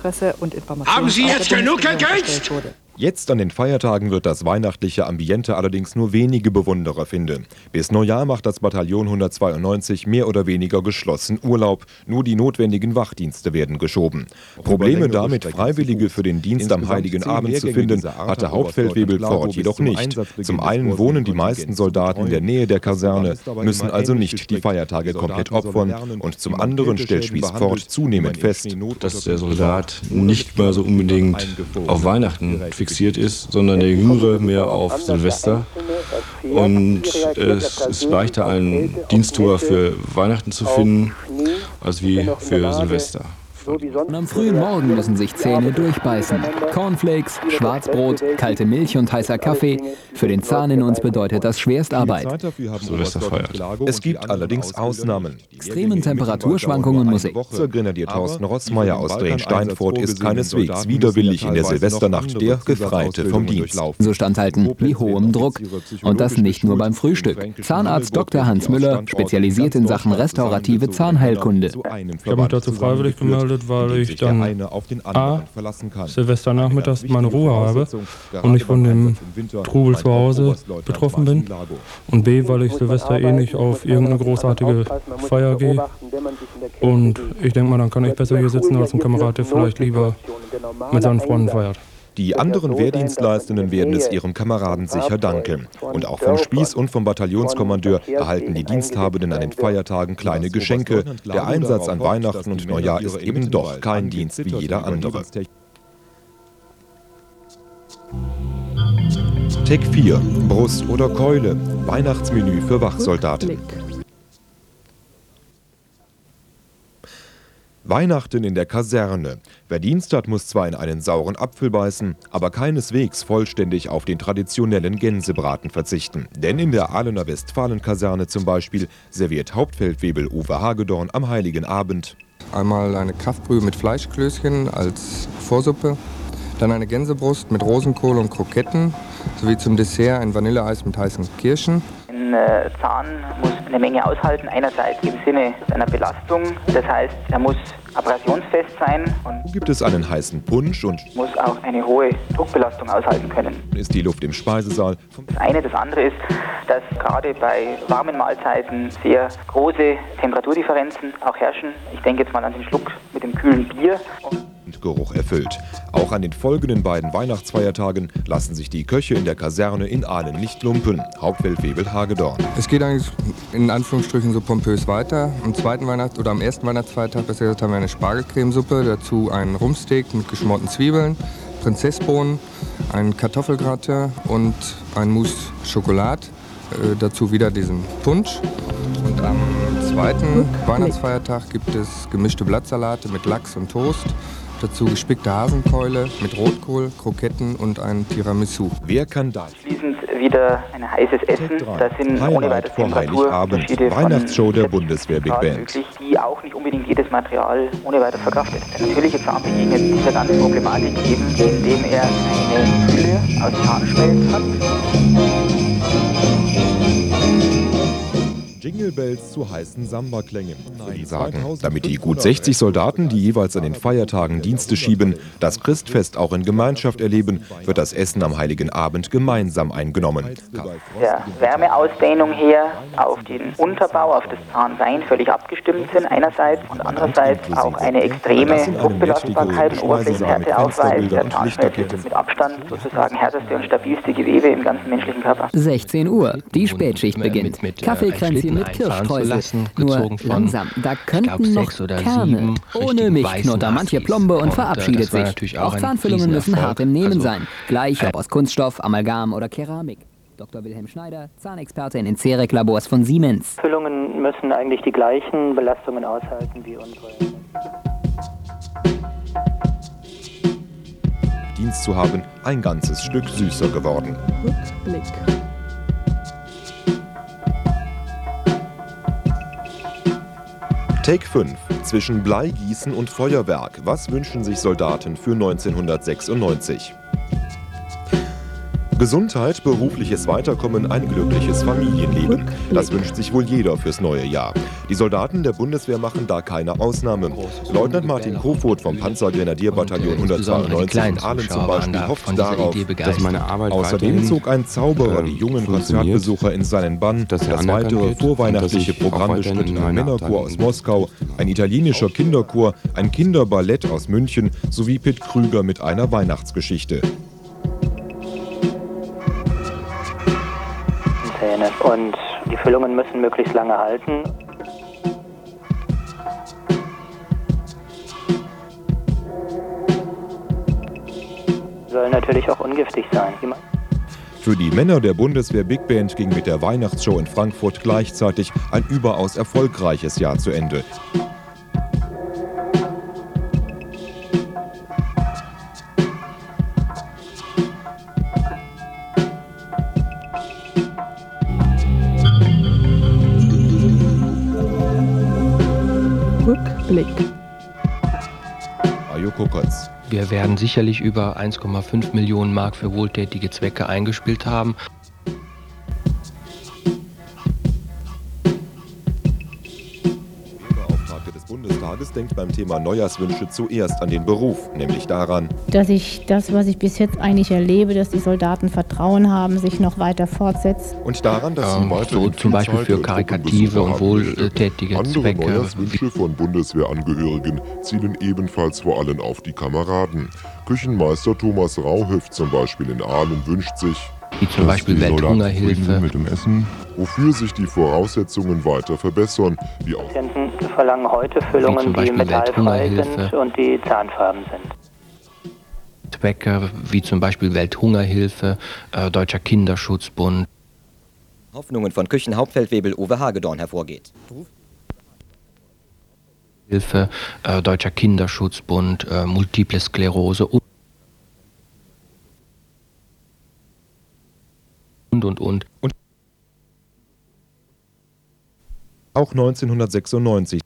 Presse- und Informationsamt Haben Sie jetzt genug wurde. Jetzt an den Feiertagen wird das weihnachtliche Ambiente allerdings nur wenige Bewunderer finden. Bis Neujahr macht das Bataillon 192 mehr oder weniger geschlossen Urlaub. Nur die notwendigen Wachdienste werden geschoben. Probleme damit, Freiwillige für den Dienst am Heiligen Abend zu finden, hatte hat Hauptfeldwebel Lago jedoch nicht. Zum einen wohnen die meisten Soldaten in der Nähe der Kaserne, müssen also nicht die. Feiertage komplett opfern und zum anderen stellt Spieß Pfort zunehmend fest, dass der Soldat nicht mehr so unbedingt auf Weihnachten fixiert ist, sondern der Jüngere mehr auf Silvester. Und es ist leichter, einen Diensttour für Weihnachten zu finden als wie für Silvester. Und am frühen Morgen müssen sich Zähne durchbeißen. Cornflakes, Schwarzbrot, kalte Milch und heißer Kaffee. Für den Zahn in uns bedeutet das Schwerstarbeit. Es gibt allerdings Ausnahmen. Extremen Temperaturschwankungen und Musik. Grenadier Thorsten Rossmeier aus Drehen-Steinfurt ist keineswegs widerwillig in der Silvesternacht der Gefreite vom Dienst. So standhalten wie hohem Druck. Und das nicht nur beim Frühstück. Zahnarzt Dr. Hans Müller, spezialisiert in Sachen restaurative Zahnheilkunde. Ich habe mich dazu freiwillig gemeldet, weil ich dann A, Silvesternachmittags meine Ruhe habe und nicht von dem Trubel zu Hause betroffen bin und B, weil ich Silvester eh nicht auf irgendeine großartige Feier gehe und ich denke mal, dann kann ich besser hier sitzen als ein Kamerad, der vielleicht lieber mit seinen Freunden feiert. Die anderen Wehrdienstleistenden werden es ihrem Kameraden sicher danken. Und auch vom Spieß und vom Bataillonskommandeur erhalten die Diensthabenden an den Feiertagen kleine Geschenke. Der Einsatz an Weihnachten und Neujahr ist eben doch kein Dienst wie jeder andere. Tech 4, Brust oder Keule, Weihnachtsmenü für Wachsoldaten. Weihnachten in der Kaserne. Wer Dienst hat, muss zwar in einen sauren Apfel beißen, aber keineswegs vollständig auf den traditionellen Gänsebraten verzichten. Denn in der Ahlener Westfalen-Kaserne zum Beispiel serviert Hauptfeldwebel Uwe Hagedorn am Heiligen Abend. Einmal eine Kraftbrühe mit Fleischklößchen als Vorsuppe, dann eine Gänsebrust mit Rosenkohl und Kroketten, sowie zum Dessert ein Vanilleeis mit heißen Kirschen. Ein äh, Zahn muss eine Menge aushalten, einerseits im Sinne einer Belastung, das heißt, er muss abrasionsfest sein und Gibt es einen heißen Punsch und muss auch eine hohe Druckbelastung aushalten können. ist die Luft im Speisesaal Das eine, das andere ist, dass gerade bei warmen Mahlzeiten sehr große Temperaturdifferenzen auch herrschen. Ich denke jetzt mal an den Schluck mit dem kühlen Bier. Geruch erfüllt. Auch an den folgenden beiden Weihnachtsfeiertagen lassen sich die Köche in der Kaserne in Ahlen nicht lumpen. Hauptfeldwebel Hagedorn. Es geht eigentlich in Anführungsstrichen so pompös weiter. Am zweiten Weihnachts- oder am ersten Weihnachtsfeiertag, besser gesagt, haben wir eine Spargelcremesuppe, dazu einen Rumsteak mit geschmorten Zwiebeln, Prinzessbohnen, ein Kartoffelgratin und ein Mousse Schokolade. Äh, dazu wieder diesen Punsch. Und am zweiten Weihnachtsfeiertag gibt es gemischte Blattsalate mit Lachs und Toast. Dazu gespickte Hasenkeule mit Rotkohl, Kroketten und ein Tiramisu. Wer kann da? Schließend wieder ein heißes Essen. Da sind ohne Highlight weiteres vor Heiligabend. Weihnachtsshow der Bundeswehr Big Band. möglich, die auch nicht unbedingt jedes Material ohne weiteres verkraftet. Der natürliche Zahn begegnet dieser ganzen Problematik eben, indem er eine Hülle aus Zahnschmelz hat. Jingle Bells zu heißen Samba-Klängen. Nein, sagen, damit die gut 60 Soldaten, die jeweils an den Feiertagen Dienste schieben, das Christfest auch in Gemeinschaft erleben, wird das Essen am Heiligen Abend gemeinsam eingenommen. der Wärmeausdehnung her auf den Unterbau, auf das Zahnbein völlig abgestimmt sind einerseits und andererseits auch eine extreme Druckbelastbarkeit und Oberflächenhärte aufweist. Der Zahnschmelz ist mit Abstand sozusagen härteste und stabilste Gewebe im ganzen menschlichen Körper. 16 Uhr, die Spätschicht beginnt. Kaffeekränzchen mit Kirschstreusel. Nur langsam, da könnten noch Kerne. Ohne mich knurrt da manche Plombe und verabschiedet sich. Auch Zahnfüllungen müssen hart im Nehmen sein. Gleich ob aus Kunststoff, Amalgam oder Keramik. Dr. Wilhelm Schneider, Zahnexperte in den CEREC-Labors von Siemens. Füllungen müssen eigentlich die gleichen Belastungen aushalten wie unsere. Dienst zu haben, ein ganzes Stück süßer geworden. Rückblick. Take 5. Zwischen Bleigießen und Feuerwerk. Was wünschen sich Soldaten für 1996? Gesundheit, berufliches Weiterkommen, ein glückliches Familienleben. Das wünscht sich wohl jeder fürs neue Jahr. Die Soldaten der Bundeswehr machen da keine Ausnahme. Leutnant Martin Kofod vom Panzergrenadierbataillon 192 in Aalen zum Beispiel hofft darauf, dass meine Arbeit Außerdem zog ein Zauberer ähm, die jungen Konzertbesucher in seinen Bann. Das weitere vorweihnachtliche Programm bestritt in ein Männerchor aus Moskau, ein italienischer Kinderchor, ein Kinderballett aus München sowie Pitt Krüger mit einer Weihnachtsgeschichte. Zähne. Und die Füllungen müssen möglichst lange halten. Sollen natürlich auch ungiftig sein. Für die Männer der Bundeswehr Big Band ging mit der Weihnachtsshow in Frankfurt gleichzeitig ein überaus erfolgreiches Jahr zu Ende. Wir werden sicherlich über 1,5 Millionen Mark für wohltätige Zwecke eingespielt haben. Bundestages denkt beim Thema Neujahrswünsche zuerst an den Beruf, nämlich daran, dass ich das, was ich bis jetzt eigentlich erlebe, dass die Soldaten Vertrauen haben, sich noch weiter fortsetzt. Und daran, dass sie ähm, so zum Beispiel für karikative und wohltätige Andere Zwecke. Neujahrswünsche von Bundeswehrangehörigen zielen ebenfalls vor allem auf die Kameraden. Küchenmeister Thomas Rauhöft zum Beispiel in Aalen wünscht sich, wie zum Beispiel Welthungerhilfe. Mit dem Essen, wofür sich die Voraussetzungen weiter verbessern. Die Patienten verlangen heute Füllungen, die metallfrei sind und die zahnfarben sind. Zwecke wie zum Beispiel Welthungerhilfe, äh, Deutscher Kinderschutzbund. Hoffnungen von Küchenhauptfeldwebel Uwe Hagedorn hervorgeht. Hilfe, äh, Deutscher Kinderschutzbund, äh, Multiple Sklerose und und und und. Auch 1996.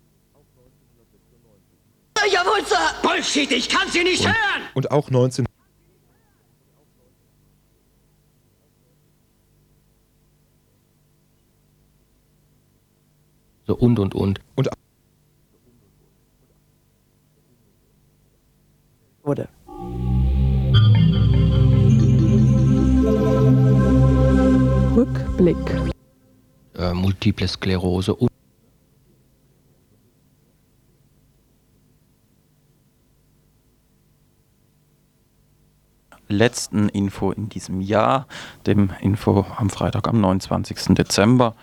Jawohl, Sir! Bullshit, ich kann Sie nicht und, hören! Und auch 19 so und und und. Und wurde. Rückblick. Äh, Multiple Sklerose und letzten Info in diesem Jahr, dem Info am Freitag am 29. Dezember.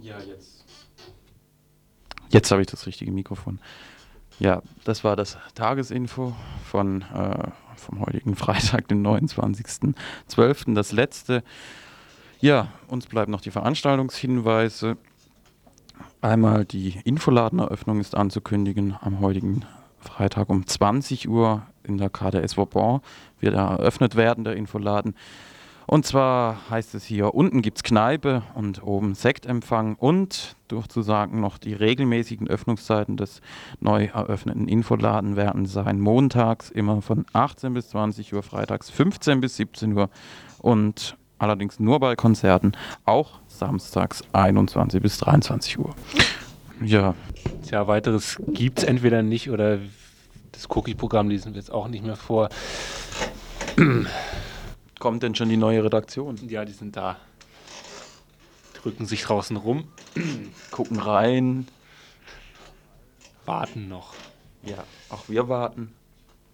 Ja, jetzt. Jetzt habe ich das richtige Mikrofon. Ja, das war das Tagesinfo von, äh, vom heutigen Freitag, den 29.12. Das letzte. Ja, uns bleiben noch die Veranstaltungshinweise. Einmal die Infoladeneröffnung ist anzukündigen am heutigen Freitag um 20 Uhr in der KDS Vauban wird eröffnet werden, der Infoladen. Und zwar heißt es hier, unten gibt es Kneipe und oben Sektempfang und durchzusagen noch die regelmäßigen Öffnungszeiten des neu eröffneten Infoladen werden sein montags immer von 18 bis 20 Uhr, freitags 15 bis 17 Uhr und allerdings nur bei Konzerten, auch samstags 21 bis 23 Uhr. Ja. Tja, weiteres gibt es entweder nicht oder das Cookie-Programm lesen wir jetzt auch nicht mehr vor. Kommt denn schon die neue Redaktion? Ja, die sind da. Drücken sich draußen rum. Gucken rein. Warten noch. Ja, auch wir warten.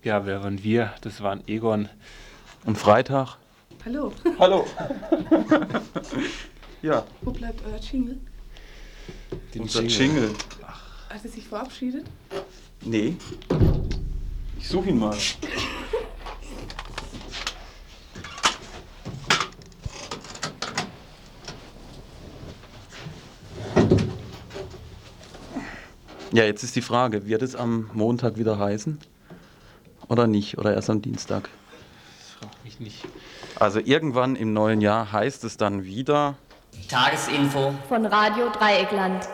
Ja, während wir, das waren Egon. Und Freitag. Hallo. Hallo. ja. Wo bleibt euer Jingle? Den Unser Jingle. Jingle. Hat er sich verabschiedet? Nee. Ich suche ihn mal. Ja, jetzt ist die Frage, wird es am Montag wieder heißen? Oder nicht? Oder erst am Dienstag? Das fragt mich nicht. Also irgendwann im neuen Jahr heißt es dann wieder Tagesinfo von Radio Dreieckland.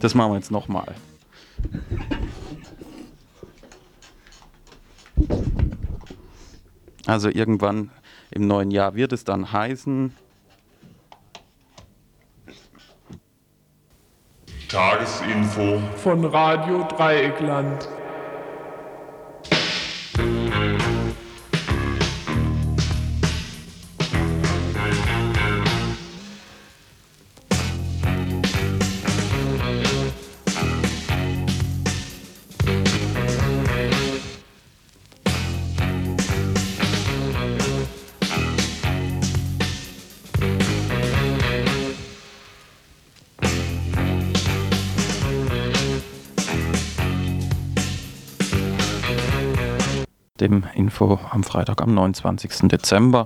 Das machen wir jetzt nochmal. Also irgendwann im neuen Jahr wird es dann heißen, Tagesinfo von Radio Dreieckland. Dem Info am Freitag am 29. Dezember.